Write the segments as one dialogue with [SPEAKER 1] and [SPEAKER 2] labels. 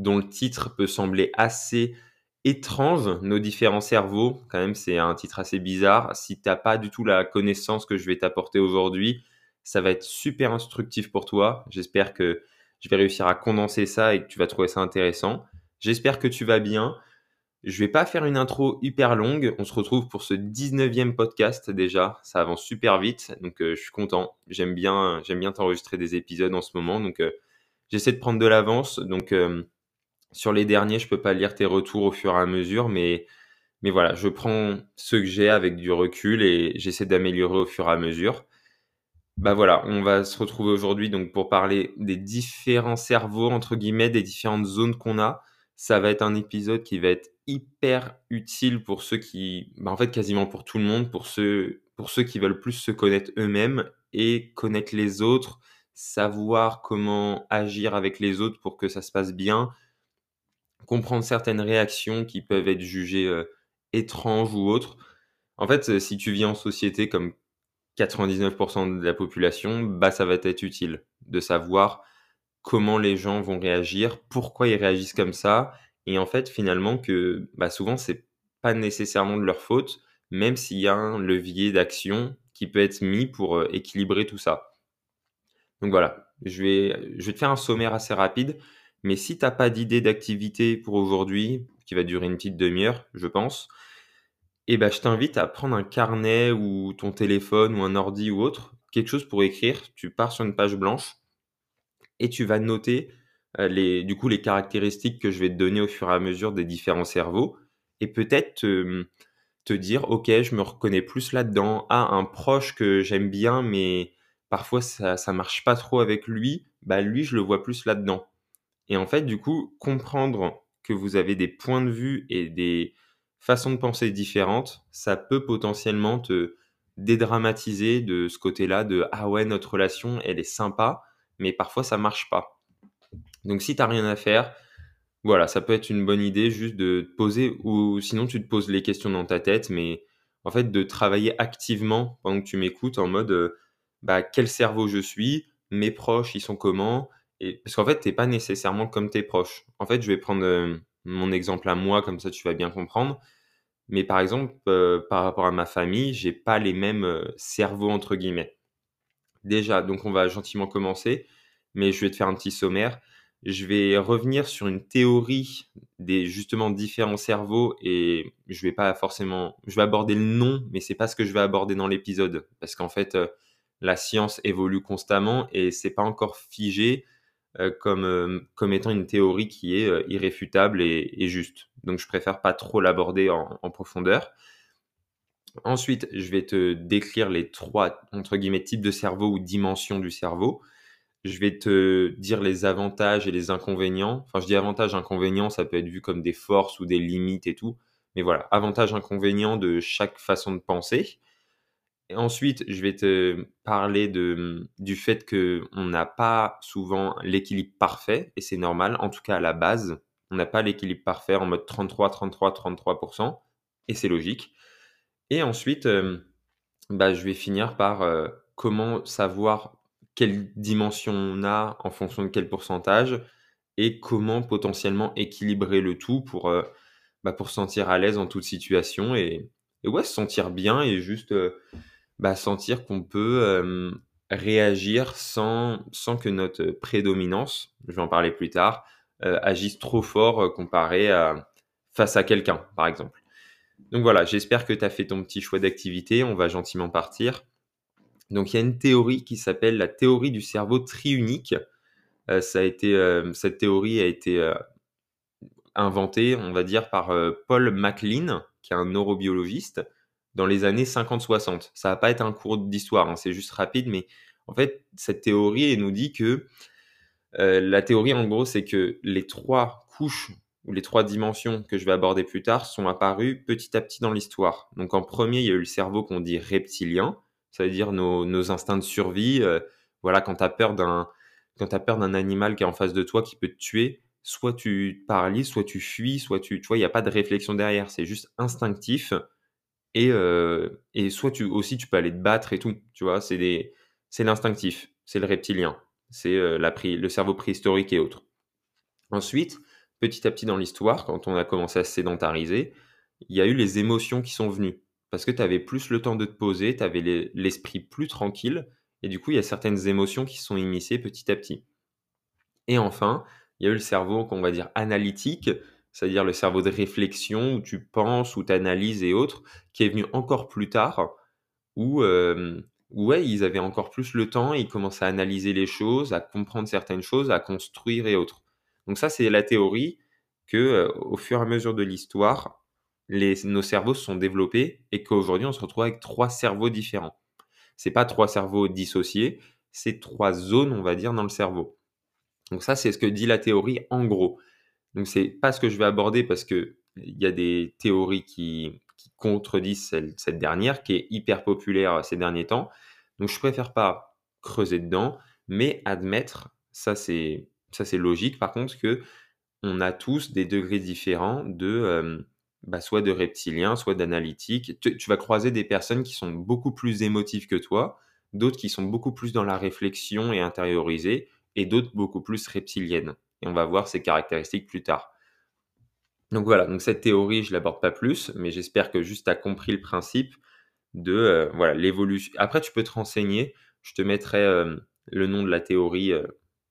[SPEAKER 1] dont le titre peut sembler assez étrange, Nos différents cerveaux. Quand même, c'est un titre assez bizarre. Si tu n'as pas du tout la connaissance que je vais t'apporter aujourd'hui, ça va être super instructif pour toi. J'espère que je vais réussir à condenser ça et que tu vas trouver ça intéressant. J'espère que tu vas bien. Je vais pas faire une intro hyper longue. On se retrouve pour ce 19e podcast déjà. Ça avance super vite. Donc, euh, je suis content. J'aime bien, j'aime t'enregistrer des épisodes en ce moment. Donc, euh, j'essaie de prendre de l'avance. Donc, euh, sur les derniers, je peux pas lire tes retours au fur et à mesure, mais, mais voilà, je prends ceux que j'ai avec du recul et j'essaie d'améliorer au fur et à mesure. Bah voilà, on va se retrouver aujourd'hui donc pour parler des différents cerveaux entre guillemets, des différentes zones qu'on a. Ça va être un épisode qui va être hyper utile pour ceux qui, bah en fait quasiment pour tout le monde, pour ceux, pour ceux qui veulent plus se connaître eux-mêmes et connaître les autres, savoir comment agir avec les autres pour que ça se passe bien, comprendre certaines réactions qui peuvent être jugées euh, étranges ou autres. En fait, euh, si tu vis en société comme 99% de la population, bah ça va être utile de savoir comment les gens vont réagir, pourquoi ils réagissent comme ça, et en fait finalement que bah, souvent c'est pas nécessairement de leur faute, même s'il y a un levier d'action qui peut être mis pour euh, équilibrer tout ça. Donc voilà, je vais, je vais te faire un sommaire assez rapide. Mais si tu n'as pas d'idée d'activité pour aujourd'hui, qui va durer une petite demi-heure, je pense, eh ben, je t'invite à prendre un carnet ou ton téléphone ou un ordi ou autre, quelque chose pour écrire. Tu pars sur une page blanche et tu vas noter euh, les, du coup, les caractéristiques que je vais te donner au fur et à mesure des différents cerveaux et peut-être te, dire, OK, je me reconnais plus là-dedans. Ah, un proche que j'aime bien, mais parfois ça, ça marche pas trop avec lui, bah lui, je le vois plus là-dedans. Et en fait, du coup, comprendre que vous avez des points de vue et des façons de penser différentes, ça peut potentiellement te dédramatiser de ce côté-là de ah ouais, notre relation, elle est sympa, mais parfois ça marche pas. Donc si tu n'as rien à faire, voilà, ça peut être une bonne idée juste de te poser ou sinon tu te poses les questions dans ta tête, mais en fait de travailler activement pendant que tu m'écoutes en mode euh, bah, quel cerveau je suis, mes proches ils sont comment, parce qu'en fait, tu n'es pas nécessairement comme tes proches. En fait, je vais prendre euh, mon exemple à moi, comme ça tu vas bien comprendre. Mais par exemple, euh, par rapport à ma famille, j'ai pas les mêmes euh, cerveaux entre guillemets. Déjà, donc on va gentiment commencer, mais je vais te faire un petit sommaire. Je vais revenir sur une théorie des justement différents cerveaux et je vais pas forcément, je vais aborder le nom, mais c'est pas ce que je vais aborder dans l'épisode parce qu'en fait, la science évolue constamment et c'est pas encore figé comme, euh, comme étant une théorie qui est euh, irréfutable et, juste. Donc je préfère pas trop l'aborder en, profondeur. Ensuite, je vais te décrire les trois entre guillemets types de cerveau ou dimensions du cerveau. Je vais te dire les avantages et les inconvénients. Enfin, je dis avantages, inconvénients, ça peut être vu comme des forces ou des limites et tout. Mais voilà, avantages, inconvénients de chaque façon de penser ensuite, je vais te parler de, du fait qu'on n'a pas souvent l'équilibre parfait, et c'est normal, en tout cas à la base, on n'a pas l'équilibre parfait en mode 33, 33, 33%, et c'est logique. Et ensuite, euh, bah, je vais finir par euh, comment savoir quelle dimension on a en fonction de quel pourcentage, et comment potentiellement équilibrer le tout pour, euh, bah, se sentir à l'aise en toute situation, et, et ouais, se sentir bien et juste bah, sentir qu'on peut réagir sans, sans que notre prédominance, je vais en parler plus tard, agisse trop fort comparé à face à quelqu'un, par exemple. Donc voilà, j'espère que tu as fait ton petit choix d'activité. On va gentiment partir. Donc il y a une théorie qui s'appelle la théorie du cerveau triunique. ça a été, cette théorie a été inventée, on va dire, par Paul MacLean, qui est un neurobiologiste dans les années 50-60. Ça va pas être un cours d'histoire, hein, c'est juste rapide, mais en fait, cette théorie nous dit que euh, la théorie, en gros, c'est que les trois couches ou les trois dimensions que je vais aborder plus tard sont apparues petit à petit dans l'histoire. Donc en premier, il y a eu le cerveau qu'on dit reptilien, ça veut dire nos, instincts de survie. Euh, voilà, quand tu as peur d'un quand peur d'un animal qui est en face de toi qui peut te tuer, soit tu paralyses, soit tu fuis, soit tu tu vois, il n'y a pas de réflexion derrière, c'est juste instinctif et euh, et soit tu aussi tu peux aller te battre et tout, tu vois, c'est l'instinctif, c'est le reptilien, c'est euh, le cerveau préhistorique et autres. Ensuite, petit à petit dans l'histoire, quand on a commencé à se sédentariser, il y a eu les émotions qui sont venues. Parce que tu avais plus le temps de te poser, tu avais l'esprit plus tranquille, et du coup, il y a certaines émotions qui sont initiées petit à petit. Et enfin, il y a eu le cerveau qu'on va dire analytique, c'est-à-dire le cerveau de réflexion, où tu penses, où tu analyses et autres, qui est venu encore plus tard, où, ouais, ils avaient encore plus le temps, ils commençaient à analyser les choses, à comprendre certaines choses, à construire et autres. Donc ça, c'est la théorie que, euh, au fur et à mesure de l'histoire, nos cerveaux se sont développés et qu'aujourd'hui, on se retrouve avec trois cerveaux différents. C'est pas trois cerveaux dissociés, c'est trois zones, on va dire, dans le cerveau. Donc ça, c'est ce que dit la théorie en gros. Donc c'est pas ce que je vais aborder parce que il y a des théories qui, contredisent cette dernière, qui est hyper populaire ces derniers temps. Donc je préfère pas creuser dedans, mais admettre, ça c'est ça c'est logique par contre que on a tous des degrés différents de euh, bah, soit de reptilien, soit d'analytique. Tu, vas croiser des personnes qui sont beaucoup plus émotives que toi, d'autres qui sont beaucoup plus dans la réflexion et intériorisées, et d'autres beaucoup plus reptiliennes. Et on va voir ces caractéristiques plus tard. Donc voilà, donc cette théorie, je l'aborde pas plus, mais j'espère que juste tu as compris le principe de euh, voilà l'évolution. Après, tu peux te renseigner. Je te mettrai euh, le nom de la théorie euh,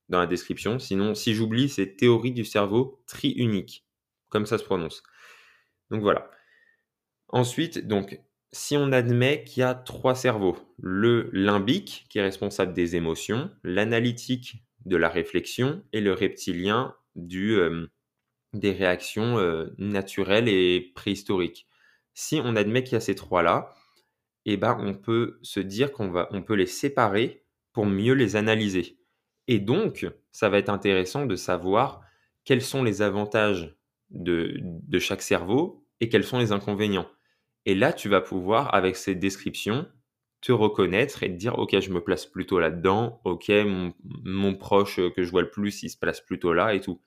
[SPEAKER 1] dans la description. Sinon, si j'oublie, c'est théorie du cerveau triunique, comme ça se prononce. Donc voilà. Ensuite, donc, si on admet qu'il y a trois cerveaux, le limbique qui est responsable des émotions, l'analytique de la réflexion et le reptilien du, euh, des réactions euh, naturelles et préhistoriques. Si on admet qu'il y a ces trois-là, eh ben, on peut se dire qu'on va, on peut les séparer pour mieux les analyser. Et donc, ça va être intéressant de savoir quels sont les avantages de, chaque cerveau et quels sont les inconvénients. Et là, tu vas pouvoir, avec ces descriptions, te reconnaître et te dire, OK, je me place plutôt là-dedans, OK, mon, proche que je vois le plus, il se place plutôt là et tout.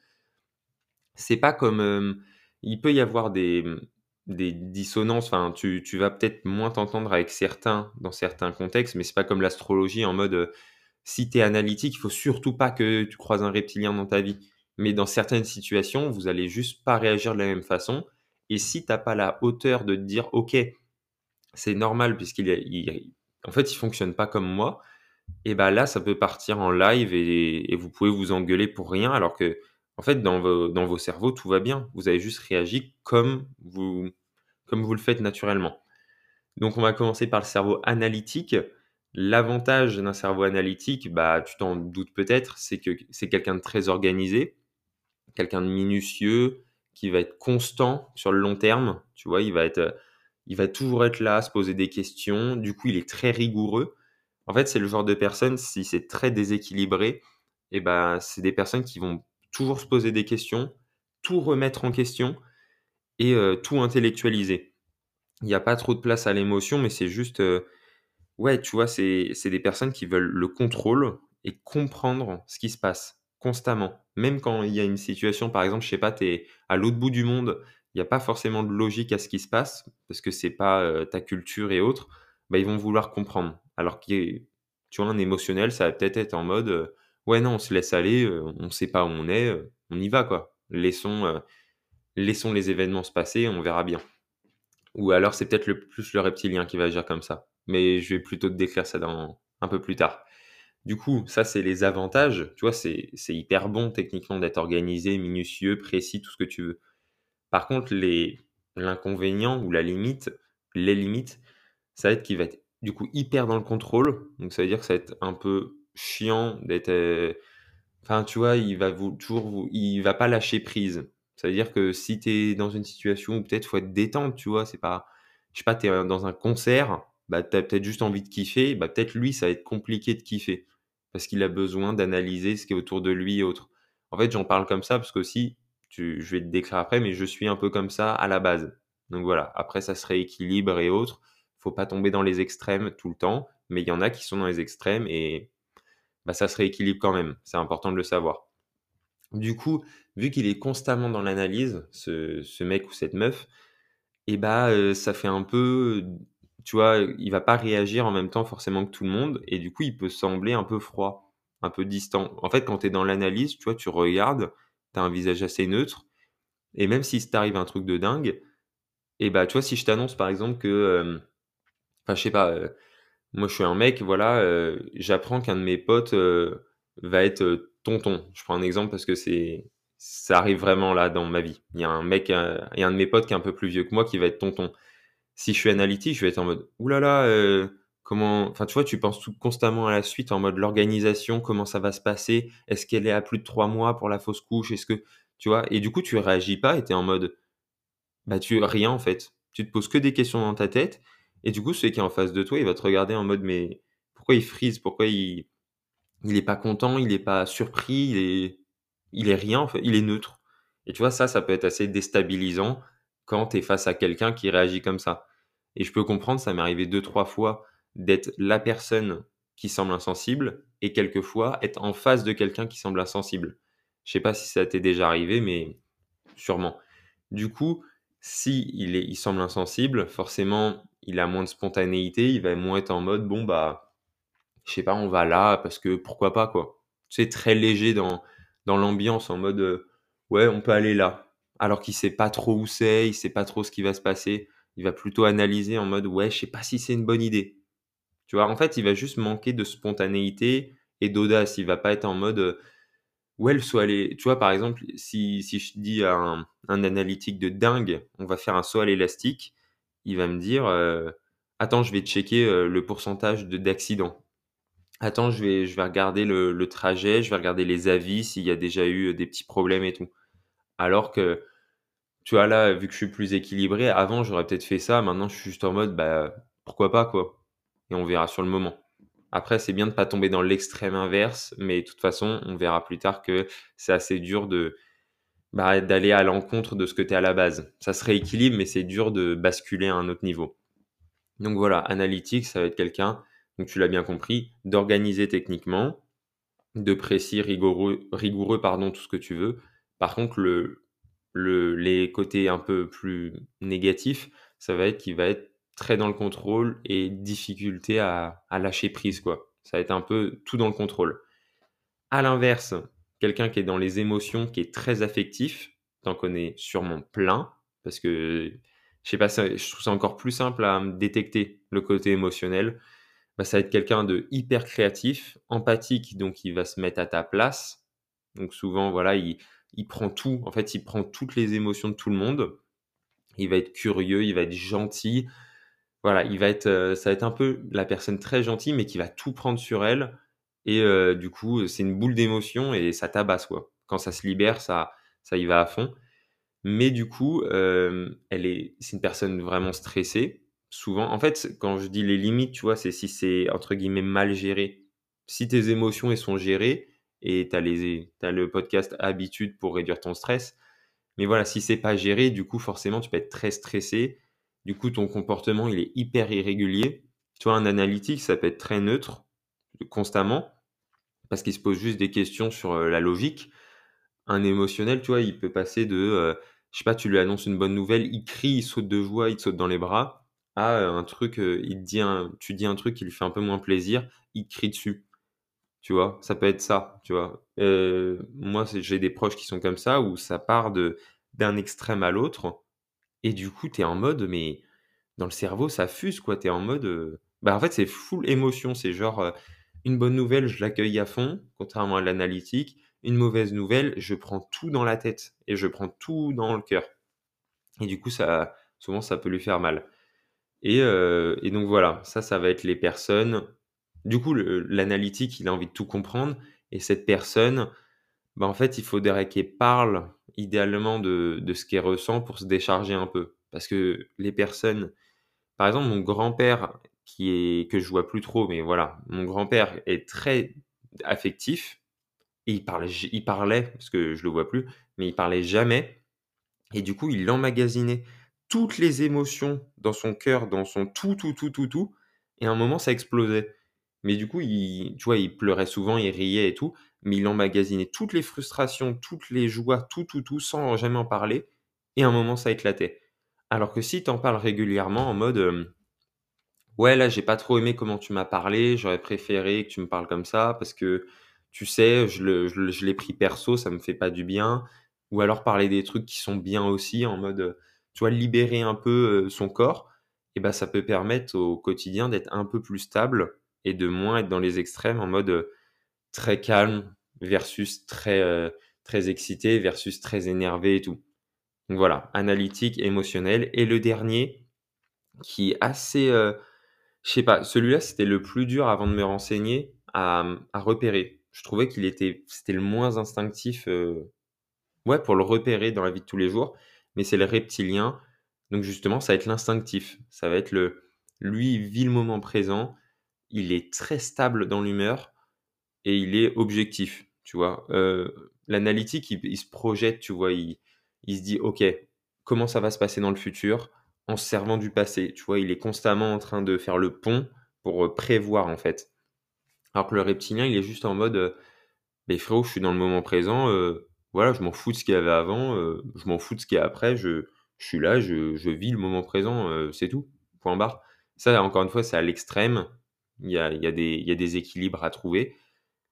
[SPEAKER 1] C'est pas comme... Euh, il peut y avoir des, des dissonances, enfin, tu, tu vas peut-être moins t'entendre avec certains dans certains contextes, mais c'est pas comme l'astrologie en mode, euh, si tu es analytique, il faut surtout pas que tu croises un reptilien dans ta vie mais dans certaines situations, vous allez juste pas réagir de la même façon. Et si tu n'as pas la hauteur de te dire, OK, c'est normal puisqu'il il, en fait, il fonctionne pas comme moi, et ben là, ça peut partir en live et, vous pouvez vous engueuler pour rien, alors que, en fait, dans vos, dans vos cerveaux, tout va bien. Vous avez juste réagi comme vous, comme vous le faites naturellement. Donc, on va commencer par le cerveau analytique. L'avantage d'un cerveau analytique, bah, tu t'en doutes peut-être, c'est que c'est quelqu'un de très organisé, quelqu'un de minutieux, qui va être constant sur le long terme. Tu vois, il va être, il va toujours être là, se poser des questions. Du coup, il est très rigoureux. En fait, c'est le genre de personne, si c'est très déséquilibré, eh ben, c'est des personnes qui vont toujours se poser des questions, tout remettre en question et euh, tout intellectualiser. Il n'y a pas trop de place à l'émotion, mais c'est juste, euh, ouais, tu vois, c'est des personnes qui veulent le contrôle et comprendre ce qui se passe constamment. Même quand il y a une situation, par exemple, je sais pas, tu es à l'autre bout du monde, il n'y a pas forcément de logique à ce qui se passe, parce que c'est pas ta culture et autres, bah, ils vont vouloir comprendre. Alors que, tu vois, un émotionnel, ça va peut-être être en mode, ouais, non, on se laisse aller, on ne sait pas où on est, on y va, quoi. Laissons, laissons les événements se passer, on verra bien. Ou alors, c'est peut-être le, plus le reptilien qui va agir comme ça. Mais je vais plutôt te décrire ça dans, un peu plus tard. Du coup, ça, c'est les avantages. Tu vois, c'est hyper bon techniquement d'être organisé, minutieux, précis, tout ce que tu veux. Par contre, l'inconvénient ou la limite, les limites, ça va être qu'il va être du coup hyper dans le contrôle. Donc, ça veut dire que ça va être un peu chiant d'être. Euh, enfin, tu vois, il va vous, toujours, il va pas lâcher prise. Ça veut dire que si tu es dans une situation où peut-être faut être détente, tu vois, c'est pas. Je sais pas, tu es dans un concert, bah, tu as peut-être juste envie de kiffer, bah, peut-être lui, ça va être compliqué de kiffer parce qu'il a besoin d'analyser ce qui est autour de lui et autres. En fait, j'en parle comme ça parce que si je vais te décrire après, mais je suis un peu comme ça à la base. Donc voilà, après ça se rééquilibre et autres. Faut pas tomber dans les extrêmes tout le temps, mais il y en a qui sont dans les extrêmes et bah, ça se rééquilibre quand même. C'est important de le savoir. Du coup, vu qu'il est constamment dans l'analyse, ce, mec ou cette meuf, et bah euh, ça fait un peu, tu vois, il va pas réagir en même temps forcément que tout le monde, et du coup il peut sembler un peu froid, un peu distant. En fait, quand tu es dans l'analyse, tu vois, tu regardes, tu as un visage assez neutre, et même si t'arrive un truc de dingue, et bah tu vois, si je t'annonce par exemple que, euh, enfin je sais pas, euh, moi je suis un mec, voilà, j'apprends qu'un de mes potes va être tonton. Je prends un exemple parce que c'est ça arrive vraiment là dans ma vie. Il y a un mec, euh, il y a un de mes potes qui est un peu plus vieux que moi qui va être tonton. Si je suis analytique, je vais être en mode oulala, euh, comment. Enfin, tu vois, tu penses tout constamment à la suite en mode l'organisation, comment ça va se passer, est-ce qu'elle est à plus de trois mois pour la fausse couche, est-ce que. Tu vois, et du coup, tu réagis pas et es en mode. Bah, tu. Rien en fait. Tu te poses que des questions dans ta tête et du coup, celui qui est en face de toi, il va te regarder en mode mais pourquoi il frise, pourquoi il il est pas content, il est pas surpris, il est, il est rien, en fait, il est neutre. Et tu vois, ça, ça peut être assez déstabilisant quand tu es face à quelqu'un qui réagit comme ça. Et je peux comprendre, ça m'est arrivé deux, trois fois d'être la personne qui semble insensible et quelquefois être en face de quelqu'un qui semble insensible. Je sais pas si ça t'est déjà arrivé, mais sûrement. Du coup, si il, est, il semble insensible, forcément, il a moins de spontanéité, il va moins être en mode, bon, bah, je sais pas, on va là parce que pourquoi pas, quoi. Sais, très léger dans, dans l'ambiance, en mode, euh, ouais, on peut aller là. Alors qu'il sait pas trop où c'est, il sait pas trop ce qui va se passer. Il va plutôt analyser en mode, ouais, je sais pas si c'est une bonne idée. Tu vois, en fait, il va juste manquer de spontanéité et d'audace. Il va pas être en mode, euh, ouais, le saut à Tu vois, par exemple, si, je dis à un, un, analytique de dingue, on va faire un saut à l'élastique, il va me dire, euh, attends, je vais checker le pourcentage d'accidents Attends, je vais, regarder le, trajet, je vais regarder les avis, s'il y a déjà eu euh, des petits problèmes et tout. Alors que, tu vois, là, vu que je suis plus équilibré, avant, j'aurais peut-être fait ça. Maintenant, je suis juste en mode, bah, pourquoi pas, quoi. On verra sur le moment. Après, c'est bien de ne pas tomber dans l'extrême inverse, mais de toute façon, on verra plus tard que c'est assez dur de bah, d'aller à l'encontre de ce que tu es à la base. Ça se rééquilibre, mais c'est dur de basculer à un autre niveau. Donc voilà, analytique, ça va être quelqu'un donc tu l'as bien compris, d'organiser techniquement, de précis, rigoureux, rigoureux pardon, tout ce que tu veux. Par contre, le, le, les côtés un peu plus négatifs, ça va être qu'il va être très dans le contrôle et difficulté à, lâcher prise. quoi. Ça va être un peu tout dans le contrôle. À l'inverse, quelqu'un qui est dans les émotions, qui est très affectif, t'en connais sûrement plein, parce que je sais pas, je trouve ça encore plus simple à détecter le côté émotionnel. Bah, ça va être quelqu'un de hyper créatif, empathique, donc il va se mettre à ta place. Donc souvent, voilà, il, prend tout, en fait, il prend toutes les émotions de tout le monde. Il va être curieux, il va être gentil. Voilà, il va être, euh, ça va être un peu la personne très gentille, mais qui va tout prendre sur elle. Et euh, du coup, c'est une boule d'émotion et ça tabasse, quoi. Quand ça se libère, ça, ça y va à fond. Mais du coup, elle est, c'est une personne vraiment stressée souvent, en fait, quand je dis les limites, tu vois, c'est si c'est entre guillemets mal géré. Si tes émotions elles sont gérées et tu as, as le podcast Habitude pour réduire ton stress, mais voilà, si c'est pas géré, du coup, forcément, tu peux être très stressé. Du coup, ton comportement, il est hyper irrégulier. Tu vois, un analytique, ça peut être très neutre, constamment, parce qu'il se pose juste des questions sur euh, la logique. Un émotionnel, tu vois, il peut passer de, euh, je sais pas, tu lui annonces une bonne nouvelle, il crie, il saute de joie, il te saute dans les bras ah, un truc, il dit tu dis un truc qui lui fait un peu moins plaisir, il crie dessus. Tu vois? Ça peut être ça, tu vois? moi, j'ai des proches qui sont comme ça, où ça part de d'un extrême à l'autre et du coup, tu es en mode mais dans le cerveau, ça fuse, quoi. Tu es en mode, bah, en fait, c'est full émotion. C'est genre, une bonne nouvelle, je l'accueille à fond, contrairement à l'analytique. Une mauvaise nouvelle, je prends tout dans la tête et je prends tout dans le cœur et du coup, ça souvent, ça peut lui faire mal. Euh, et, donc voilà, ça, ça va être les personnes. Du coup, l'analytique, il a envie de tout comprendre. Et cette personne, bah, en fait, il faudrait qu'elle parle idéalement de, de ce qu'elle ressent pour se décharger un peu. Parce que les personnes, par exemple, mon grand-père, qui est que je vois plus trop, mais voilà, mon grand-père est très affectif. et il parlait, il parlait, parce que je le vois plus, mais il parlait jamais. Et du coup, il emmagasinait toutes les émotions dans son cœur, dans son tout, tout, tout, tout, tout. Et à un moment, ça explosait. Mais du coup, il, tu vois, il pleurait souvent, il riait et tout, mais il emmagasinait toutes les frustrations, toutes les joies, tout, tout, tout, sans jamais en parler. Et à un moment, ça éclatait. Alors que si tu en parles régulièrement en mode Ouais, là, j'ai pas trop aimé comment tu m'as parlé, j'aurais préféré que tu me parles comme ça parce que tu sais, je l'ai pris perso, ça me fait pas du bien. Ou alors parler des trucs qui sont bien aussi en mode, tu vois, libérer un peu, son corps et ben ça peut permettre au quotidien d'être un peu plus stable et de moins être dans les extrêmes en mode, très calme versus très, heu, très excité versus très énervé et tout. Donc voilà, analytique, émotionnel et le dernier qui est assez, heu, je sais pas, celui-là, c'était le plus dur avant de me renseigner à, à repérer. Je trouvais qu'il était c'était le moins instinctif, heu, ouais, pour le repérer dans la vie de tous les jours, mais c'est le reptilien. Donc justement, ça va être l'instinctif. Ça va être le lui, vit le moment présent, il est très stable dans l'humeur et il est objectif, tu vois? Heu, l'analytique, il se projette, tu vois? Il se dit: «OK, comment ça va se passer dans le futur?» en se servant du passé, tu vois? Il est constamment en train de faire le pont pour, heu, prévoir, en fait. Alors que le reptilien, il est juste en mode, heu: «Beh, frérot, je suis dans le moment présent, heu, voilà, je m'en fous de ce qu'il y avait avant, je m'en fous de ce qu'il y a après, je suis là, je vis le moment présent, c'est tout, point barre». Ça, encore une fois, c'est à l'extrême. Il y a des équilibres à trouver.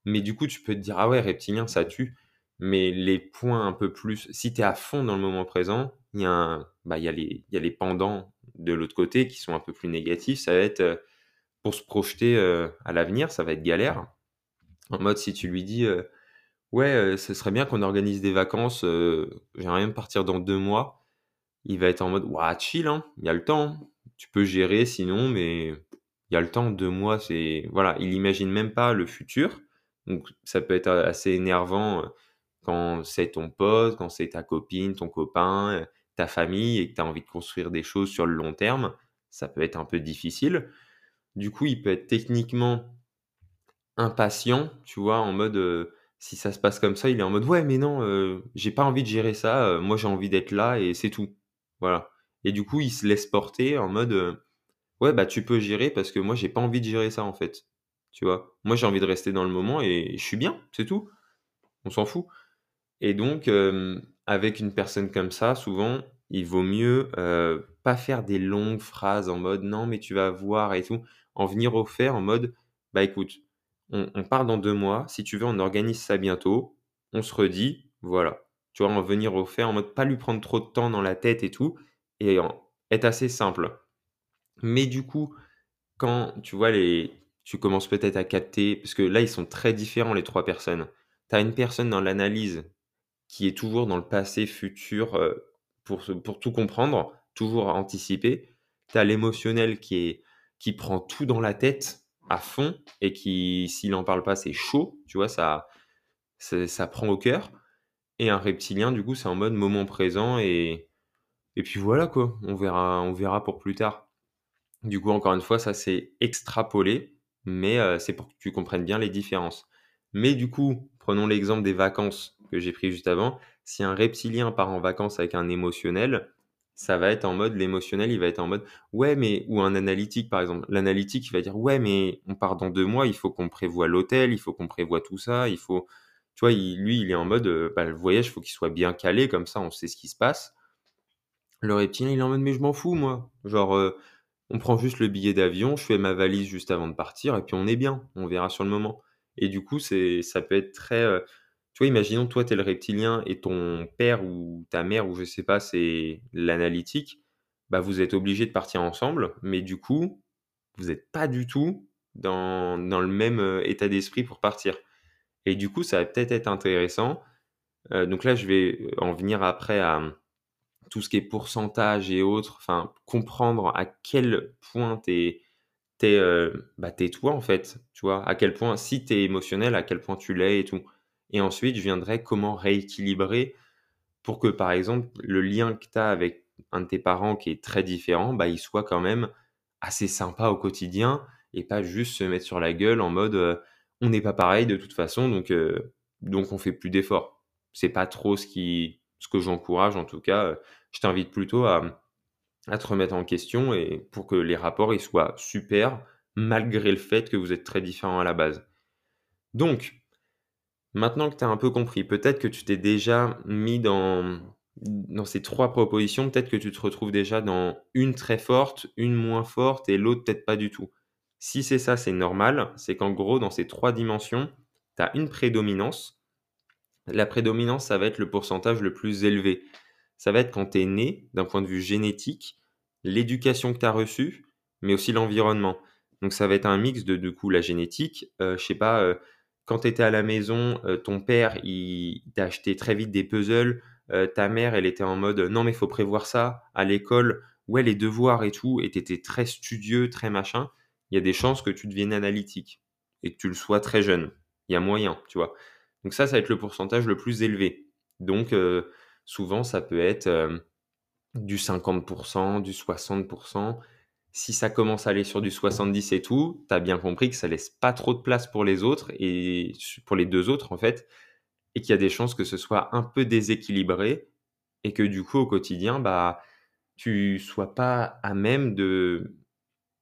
[SPEAKER 1] Mais du coup, tu peux te dire: «Ah ouais, reptilien, ça tue». Mais les points un peu plus si tu es à fond dans le moment présent, il y a bah, y a les y a les pendants de l'autre côté qui sont un peu plus négatifs. Ça va être, heu, pour se projeter, heu, à l'avenir, ça va être galère. En mode, si tu lui dis, heu: «Ouais, ce serait bien qu'on organise des vacances, j'aimerais bien partir dans 2 mois». Il va être en mode: «Ouah, chill, hein, il y a le temps. Tu peux gérer sinon, mais il y a le temps, 2 mois, c'est» voilà, il imagine même pas le futur. Donc ça peut être, assez énervant, quand c'est ton pote, quand c'est ta copine, ton copain, ta famille et que tu as envie de construire des choses sur le long terme, ça peut être un peu difficile. Du coup, il peut être techniquement impatient, tu vois? En mode, si ça se passe comme ça, il est en mode: «Ouais, mais non, j'ai pas envie de gérer ça, moi j'ai envie d'être là et c'est tout». Voilà et du coup, il se laisse porter en mode, «Ouais, bah, tu peux gérer parce que moi j'ai pas envie de gérer ça, en fait». Tu vois? Moi, j'ai envie de rester dans le moment et je suis bien, c'est tout. On s'en fout et donc hem, avec une personne comme ça, souvent, il vaut mieux, heu, pas faire des longues phrases en mode: «Non, mais tu vas voir et tout». En venir au fait en mode: «Bah, écoute, on part dans 2 mois, si tu veux, on organise ça bientôt, on se redit, voilà». Tu vois? En venir au fait en mode pas lui prendre trop de temps dans la tête et tout et être assez simple. Mais du coup, quand tu vois les tu commences peut-être à capter parce que là, ils sont très différents les 3 personnes. Tu as une personne dans l'analyse qui est toujours dans le passé, futur, heu, pour pour tout comprendre, toujours anticiper. Tu as l'émotionnel qui qui prend tout dans la tête à fond et qui, s'il en parle pas, c'est chaud, tu vois? Ça c'est ça prend au cœur et un reptilien, du coup, c'est en mode moment présent et et puis voilà, quoi. On verra on verra pour plus tard. Du coup, encore une fois, ça c'est extrapolé, mais heu, c'est pour que tu comprennes bien les différences. Mais du coup, prenons l'exemple des vacances que j'ai pris juste avant. Si un reptilien part en vacances avec un émotionnel, ça va être en mode l'émotionnel, il va être en mode: «Ouais, mais» ou un analytique, par exemple. L'analytique, il va dire: «Ouais, mais on part dans 2 mois, il faut qu'on prévoie l'hôtel, il faut qu'on prévoit tout ça, il faut» tu vois? Lui, il est en mode, heu, bah, le voyage, il faut qu'il soit bien calé, comme ça on sait ce qui se passe. Le reptilien, il est en mode: «Mais je m'en fous moi». Genre, heu, on prend juste le billet d'avion, je fais ma valise juste avant de partir et puis on est bien, on verra sur le moment. Et du coup, c'est ça peut être très, heu, tu vois, imaginons toi, tu es le reptilien et ton père ou ta mère ou je sais pas, c'est l'analytique, bah, vous êtes obligés de partir ensemble, mais du coup, vous êtes pas du tout dans dans le même, heu, état d'esprit pour partir. Et du coup, ça va peut-être être intéressant, heu, donc là, je vais en venir après à, tout ce qui est pourcentage et autres, enfin, comprendre à quel point tu es tu es, bah, toi, en fait, tu vois? À quel point si tu es émotionnel, à quel point tu l'es et tout. Et ensuite, je viendrai comment rééquilibrer pour que, par exemple, le lien que tu as avec un de tes parents qui est très différent, bah, il soit quand même assez sympa au quotidien et pas juste se mettre sur la gueule en mode, heu: «On n'est pas pareil de toute façon donc heu, donc on fait plus d'efforts. C'est pas trop ce qui, ce que j'encourage en tout cas. Je t'invite plutôt à, te remettre en question et pour que les rapports soient super malgré le fait que vous êtes très différents à la base. Donc, maintenant que tu as un peu compris, peut-être que tu t'es déjà mis dans, dans ces trois propositions, peut-être que tu te retrouves déjà dans une très forte, une moins forte et l'autre peut-être pas du tout. Si c'est ça, c'est normal. C'est qu'en gros, dans ces trois dimensions, tu as une prédominance. La prédominance, ça va être le pourcentage le plus élevé. Ça va être quand tu es né, d'un point de vue génétique, l'éducation que tu as reçue, mais aussi l'environnement. Donc ça va être un mix de du coup la génétique. Euh, je sais pas, euh, quand tu étais à la maison, euh, ton père il, t'a acheté très vite des puzzles. Euh, ta mère elle était en mode non mais faut prévoir ça. À l'école, ouais les devoirs et tout, et t'étais très studieux, très machin. Il y a des chances que tu deviennes analytique et que tu le sois très jeune. Il y a moyen, tu vois. Donc ça, ça va être le pourcentage le plus élevé. Donc souvent ça peut être du 50%, du 60% si ça commence à aller sur du 70 et tout, tu as bien compris que ça laisse pas trop de place pour les autres et pour les deux autres en fait, et qu'il y a des chances que ce soit un peu déséquilibré et que du coup au quotidien, bah tu sois pas à même de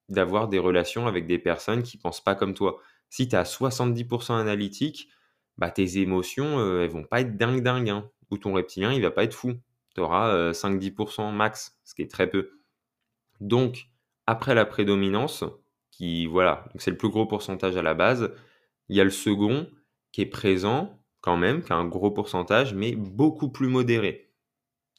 [SPEAKER 1] d'avoir des relations avec des personnes qui pensent pas comme toi. Si tu as 70% analytique, bah tes émotions euh, elles vont pas être dingue dingue hein, ou ton reptilien il va pas être fou. Tu auras 5-10% max, ce qui est très peu. Donc après la prédominance, qui voilà, c'est le plus gros pourcentage à la base, il y a le second qui est présent quand même, qui a un gros pourcentage, mais beaucoup plus modéré.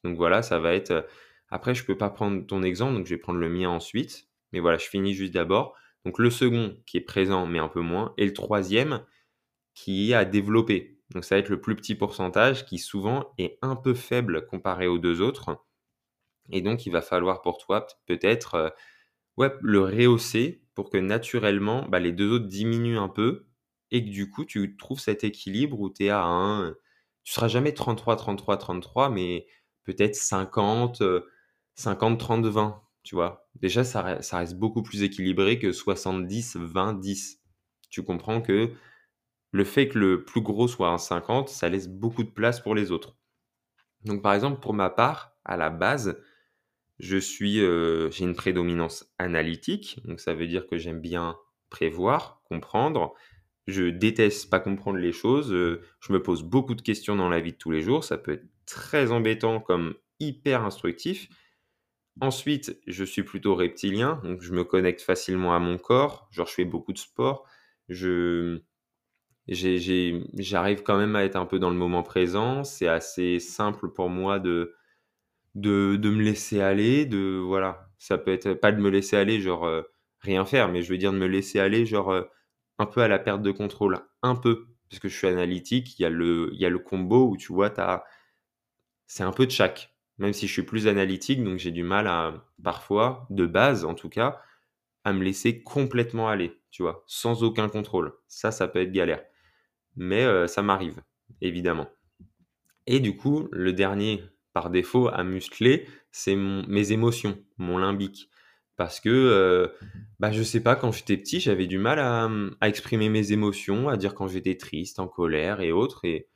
[SPEAKER 1] Donc voilà, ça va être. Après, je ne peux pas prendre ton exemple, donc je vais prendre le mien ensuite. Mais voilà, je finis juste d'abord. Donc le second qui est présent, mais un peu moins, et le troisième qui est à développer. Donc ça va être le plus petit pourcentage qui souvent est un peu faible comparé aux deux autres. Et donc il va falloir pour toi peut-être euh, ouais, le rehausser pour que naturellement, bah, les deux autres diminuent un peu et que du coup, tu trouves cet équilibre où tu es à un. Tu seras jamais 33, 33, 33, mais peut-être 50, 50, 30, 20. Tu vois, déjà, ça, ça reste beaucoup plus équilibré que 70, 20, 10. Tu comprends que le fait que le plus gros soit un 50, ça laisse beaucoup de place pour les autres. Donc, par exemple, pour ma part, à la base, je suis, euh, j'ai une prédominance analytique, donc ça veut dire que j'aime bien prévoir, comprendre. Je déteste pas comprendre les choses. Euh, je me pose beaucoup de questions dans la vie de tous les jours. Ça peut être très embêtant comme hyper instructif. Ensuite, je suis plutôt reptilien, donc je me connecte facilement à mon corps. Genre, je fais beaucoup de sport. Je, j'arrive quand même à être un peu dans le moment présent. C'est assez simple pour moi de, de, me laisser aller, de voilà, ça peut être pas de me laisser aller, genre euh, rien faire, mais je veux dire de me laisser aller, genre euh, un peu à la perte de contrôle, un peu, parce que je suis analytique, il y a le, il y a le combo où tu vois, c'est un peu de chaque, même si je suis plus analytique, donc j'ai du mal à, parfois, de base en tout cas, à me laisser complètement aller, tu vois, sans aucun contrôle. Ça, ça peut être galère. Mais euh, ça m'arrive, évidemment. Et du coup, le dernier par défaut à muscler, c'est mes émotions, mon limbique. Parce que, euh, bah, je sais pas, quand j'étais petit, j'avais du mal à, exprimer mes émotions, à dire quand j'étais triste, en colère et autres. Et,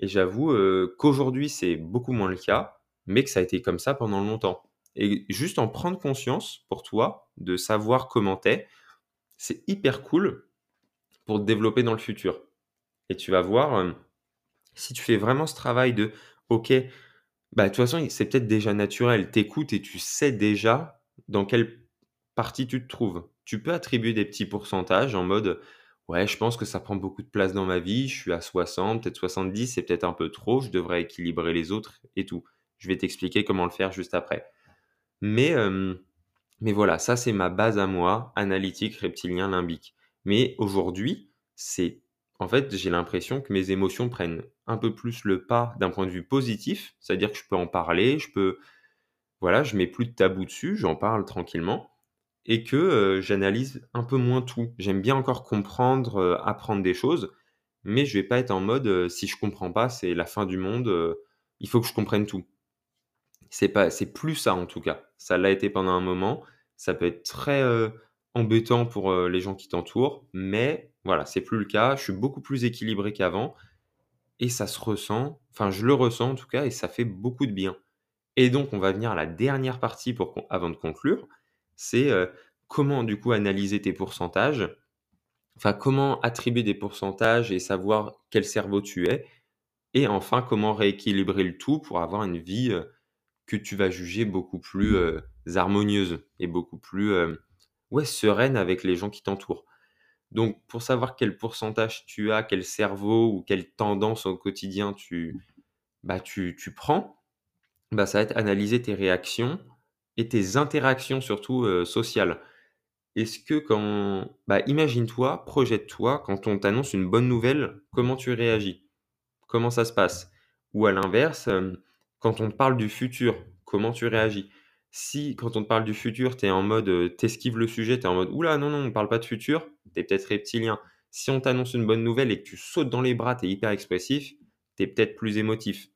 [SPEAKER 1] j'avoue euh, qu'aujourd'hui, c'est beaucoup moins le cas, mais que ça a été comme ça pendant longtemps. Et juste en prendre conscience pour toi, de savoir comment t'es, c'est hyper cool pour te développer dans le futur. Et tu vas voir, euh, si tu fais vraiment ce travail de, ok, bah, de toute façon, c'est peut-être déjà naturel. T'écoutes et tu sais déjà dans quelle partie tu te trouves. Tu peux attribuer des petits pourcentages en mode ouais, je pense que ça prend beaucoup de place dans ma vie, je suis à 60, peut-être 70, c'est peut-être un peu trop, je devrais équilibrer les autres et tout. Je vais t'expliquer comment le faire juste après. Mais, mais voilà, ça c'est ma base à moi, analytique, reptilien, limbique. Mais aujourd'hui, c'est en fait, j'ai l'impression que mes émotions prennent un peu plus le pas d'un point de vue positif, c'est-à-dire que je peux en parler, je peux, voilà, je mets plus de tabou dessus, j'en parle tranquillement, et que euh, j'analyse un peu moins tout. J'aime bien encore comprendre, euh, apprendre des choses, mais je vais pas être en mode euh, si je comprends pas, c'est la fin du monde, il faut que je comprenne tout. C'est pas, c'est plus ça en tout cas. Ça l'a été pendant un moment. Ça peut être très embêtant pour les gens qui t'entourent, mais voilà, c'est plus le cas. Je suis beaucoup plus équilibré qu'avant. et ça se ressent, enfin je le ressens en tout cas et ça fait beaucoup de bien. Et donc on va venir à la dernière partie pour avant de conclure, c'est, heu, comment du coup analyser tes pourcentages, enfin comment attribuer des pourcentages et savoir quel cerveau tu es? Et enfin comment rééquilibrer le tout pour avoir une vie, heu, que tu vas juger beaucoup plus, harmonieuse et beaucoup plus, ouais sereine avec les gens qui t'entourent. Donc pour savoir quel pourcentage tu as, quel cerveau ou quelle tendance au quotidien tu, bah, tu prends, bah, ça va être analyser tes réactions et tes interactions surtout, heu, sociales. Est-ce que quand bah, imagine-toi, projette-toi, quand on t'annonce une bonne nouvelle, comment tu réagis? Comment ça se passe? Ou à l'inverse, hem, quand on te parle du futur, comment tu réagis? Si quand on te parle du futur, tu es en mode, tu le sujet, tu es en mode: «Ouh là, non, non, on parle pas de futur», tu es peut-être reptilien. Si on t'annonce une bonne nouvelle et que tu sautes dans les bras, tu es hyper expressif, tu es peut-être plus émotif.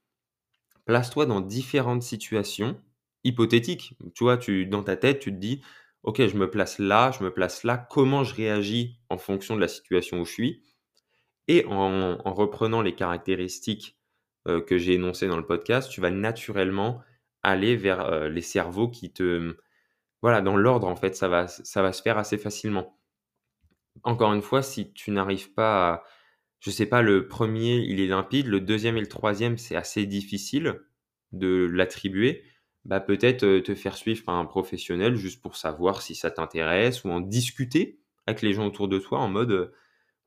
[SPEAKER 1] Place-toi dans différentes situations hypothétiques. Tu vois, tu dans ta tête, tu te dis: «OK, je me place là, je me place là, comment je réagis en fonction de la situation où je suis?» et en en reprenant les caractéristiques, que j'ai énoncées dans le podcast, tu vas naturellement aller vers, heu, les cerveaux qui te voilà, dans l'ordre, en fait, ça va ça va se faire assez facilement. Encore une fois, si tu n'arrives pas à je sais pas, le premier il est limpide, le deuxième et le troisième c'est assez difficile de l'attribuer, bah, peut-être, heu, te faire suivre par un professionnel juste pour savoir si ça t'intéresse ou en discuter avec les gens autour de toi en mode, heu: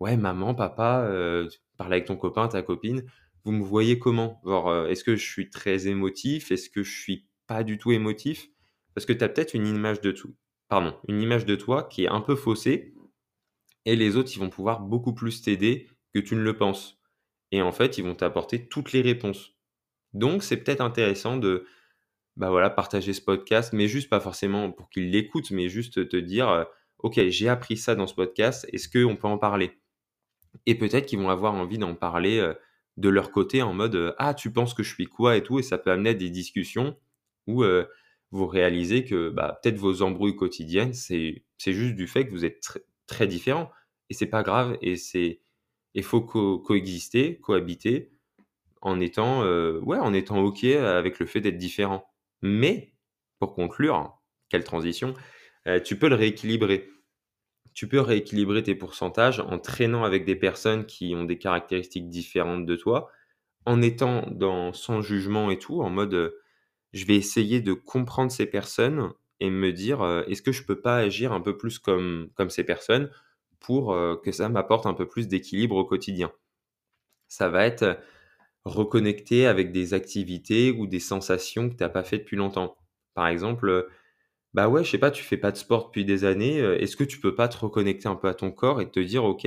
[SPEAKER 1] «Ouais, maman, papa», heu, parler avec ton copain, ta copine: «Vous me voyez comment?» genre, heu, est-ce que je suis très émotif? Est-ce que je suis pas du tout émotif? Parce que tu as peut-être une image de tout pardon, une image de toi qui est un peu faussée et les autres, ils vont pouvoir beaucoup plus t'aider que tu ne le penses. Et en fait, ils vont t'apporter toutes les réponses. Donc, c'est peut-être intéressant de, bah voilà, partager ce podcast, mais juste pas forcément pour qu'ils l'écoutent, mais juste te dire, euh, OK, j'ai appris ça dans ce podcast, est-ce qu'on peut en parler? Et peut-être qu'ils vont avoir envie d'en parler euh, de leur côté en mode, euh, ah, tu penses que je suis quoi et tout, et ça peut amener à des discussions où vous réalisez que bah, peut-être vos embrouilles quotidiennes, c'est juste du fait que vous êtes très, différents. Et c'est pas grave, et c'est il faut coexister, cohabiter en étant, euh, ouais, en étant OK avec le fait d'être différent. Mais, pour conclure, quelle transition, euh, tu peux le rééquilibrer. Tu peux rééquilibrer tes pourcentages en traînant avec des personnes qui ont des caractéristiques différentes de toi, en étant dans sans jugement et tout, en mode, euh, je vais essayer de comprendre ces personnes et me dire, est-ce que je peux pas agir un peu plus comme comme ces personnes? pour que ça m'apporte un peu plus d'équilibre au quotidien? Ça va être reconnecter avec des activités ou des sensations que tu n'as pas fait depuis longtemps. Par exemple, bah ouais, je sais pas, tu fais pas de sport depuis des années, est-ce que tu peux pas te reconnecter un peu à ton corps et te dire, ok,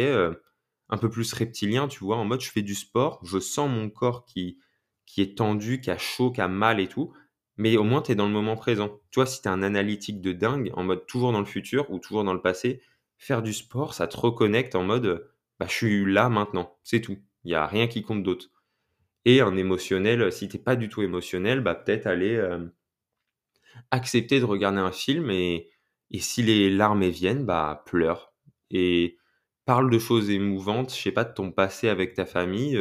[SPEAKER 1] un peu plus reptilien, tu vois, en mode je fais du sport, je sens mon corps qui, qui est tendu, qui a chaud, qui a mal et tout, mais au moins tu es dans le moment présent. Tu vois, si tu es un analytique de dingue, en mode toujours dans le futur ou toujours dans le passé, faire du sport, ça te reconnecte en mode, bah, je suis là maintenant, c'est tout. Il y a rien qui compte d'autre. Et un émotionnel, si tu pas du tout émotionnel, bah, peut-être aller, accepter de regarder un film et et si les larmes viennent, bah, pleure et parle de choses émouvantes, je sais pas, de ton passé avec ta famille,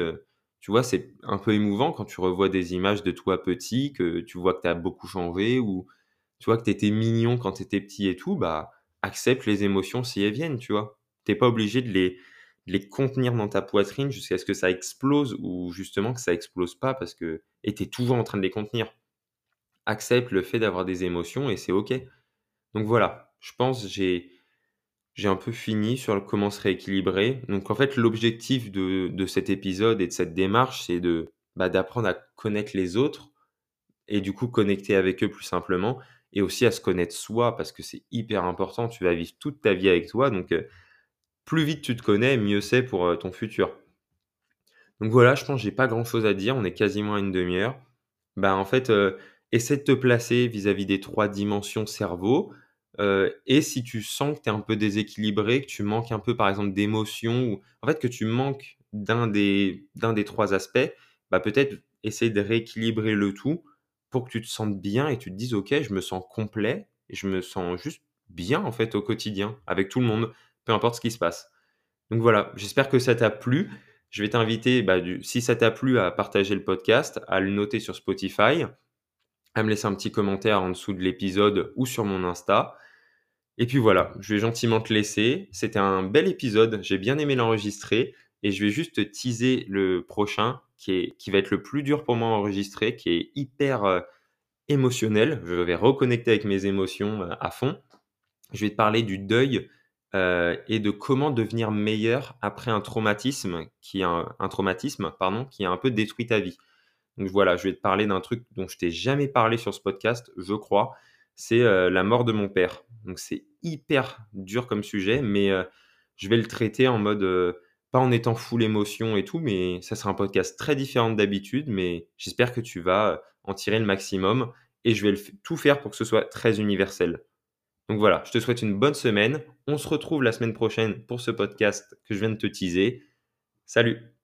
[SPEAKER 1] tu vois? C'est un peu émouvant quand tu revois des images de toi petit, que tu vois que tu as beaucoup changé ou tu vois que tu étais mignon quand tu étais petit et tout, bah, accepte les émotions si elles viennent, tu vois? Tu pas obligé de les les contenir dans ta poitrine jusqu'à ce que ça explose ou justement que ça explose pas parce que et tu es toujours en train de les contenir. Accepte le fait d'avoir des émotions et c'est OK. Donc voilà, je pense j'ai j'ai un peu fini sur comment se rééquilibrer. Donc en fait, l'objectif de de cet épisode et de cette démarche, c'est de, bah, d'apprendre à connaître les autres et du coup connecter avec eux plus simplement et aussi à se connaître soi parce que c'est hyper important. Tu vas vivre toute ta vie avec toi, donc plus vite tu te connais, mieux c'est pour ton futur. Donc voilà, je pense que j'ai pas grand chose à dire. On est quasiment à une demi-heure. Bah en fait, essaie de te placer vis-à-vis des trois dimensions cerveau. et si tu sens que tu es un peu déséquilibré, que tu manques un peu par exemple d'émotion, ou en fait que tu manques d'un des, des trois aspects, bah peut-être essayer de rééquilibrer le tout pour que tu te sentes bien et tu te dises: «OK, je me sens complet et je me sens juste bien, en fait, au quotidien, avec tout le monde, peu importe ce qui se passe». Donc voilà, j'espère que ça t'a plu. Je vais t'inviter, bah, si ça t'a plu, à partager le podcast, à le noter sur Spotify, à me laisser un petit commentaire en dessous de l'épisode ou sur mon Insta. Et puis voilà, je vais gentiment te laisser. C'était un bel épisode, j'ai bien aimé l'enregistrer et je vais juste teaser le prochain qui, est, qui va être le plus dur pour moi à enregistrer, qui est hyper euh, émotionnel. Je vais reconnecter avec mes émotions euh, à fond. Je vais te parler du deuil euh, et de comment devenir meilleur après un traumatisme qui un, traumatisme pardon qui a un peu détruit ta vie. Donc voilà, je vais te parler d'un truc dont je t'ai jamais parlé sur ce podcast, je crois. C'est la mort de mon père. Donc c'est hyper dur comme sujet, mais je vais le traiter en mode pas en étant full émotion et tout, mais ça sera un podcast très différent d'habitude, mais j'espère que tu vas en tirer le maximum et je vais tout faire pour que ce soit très universel. Donc voilà, je te souhaite une bonne semaine. On se retrouve la semaine prochaine pour ce podcast que je viens de te teaser. Salut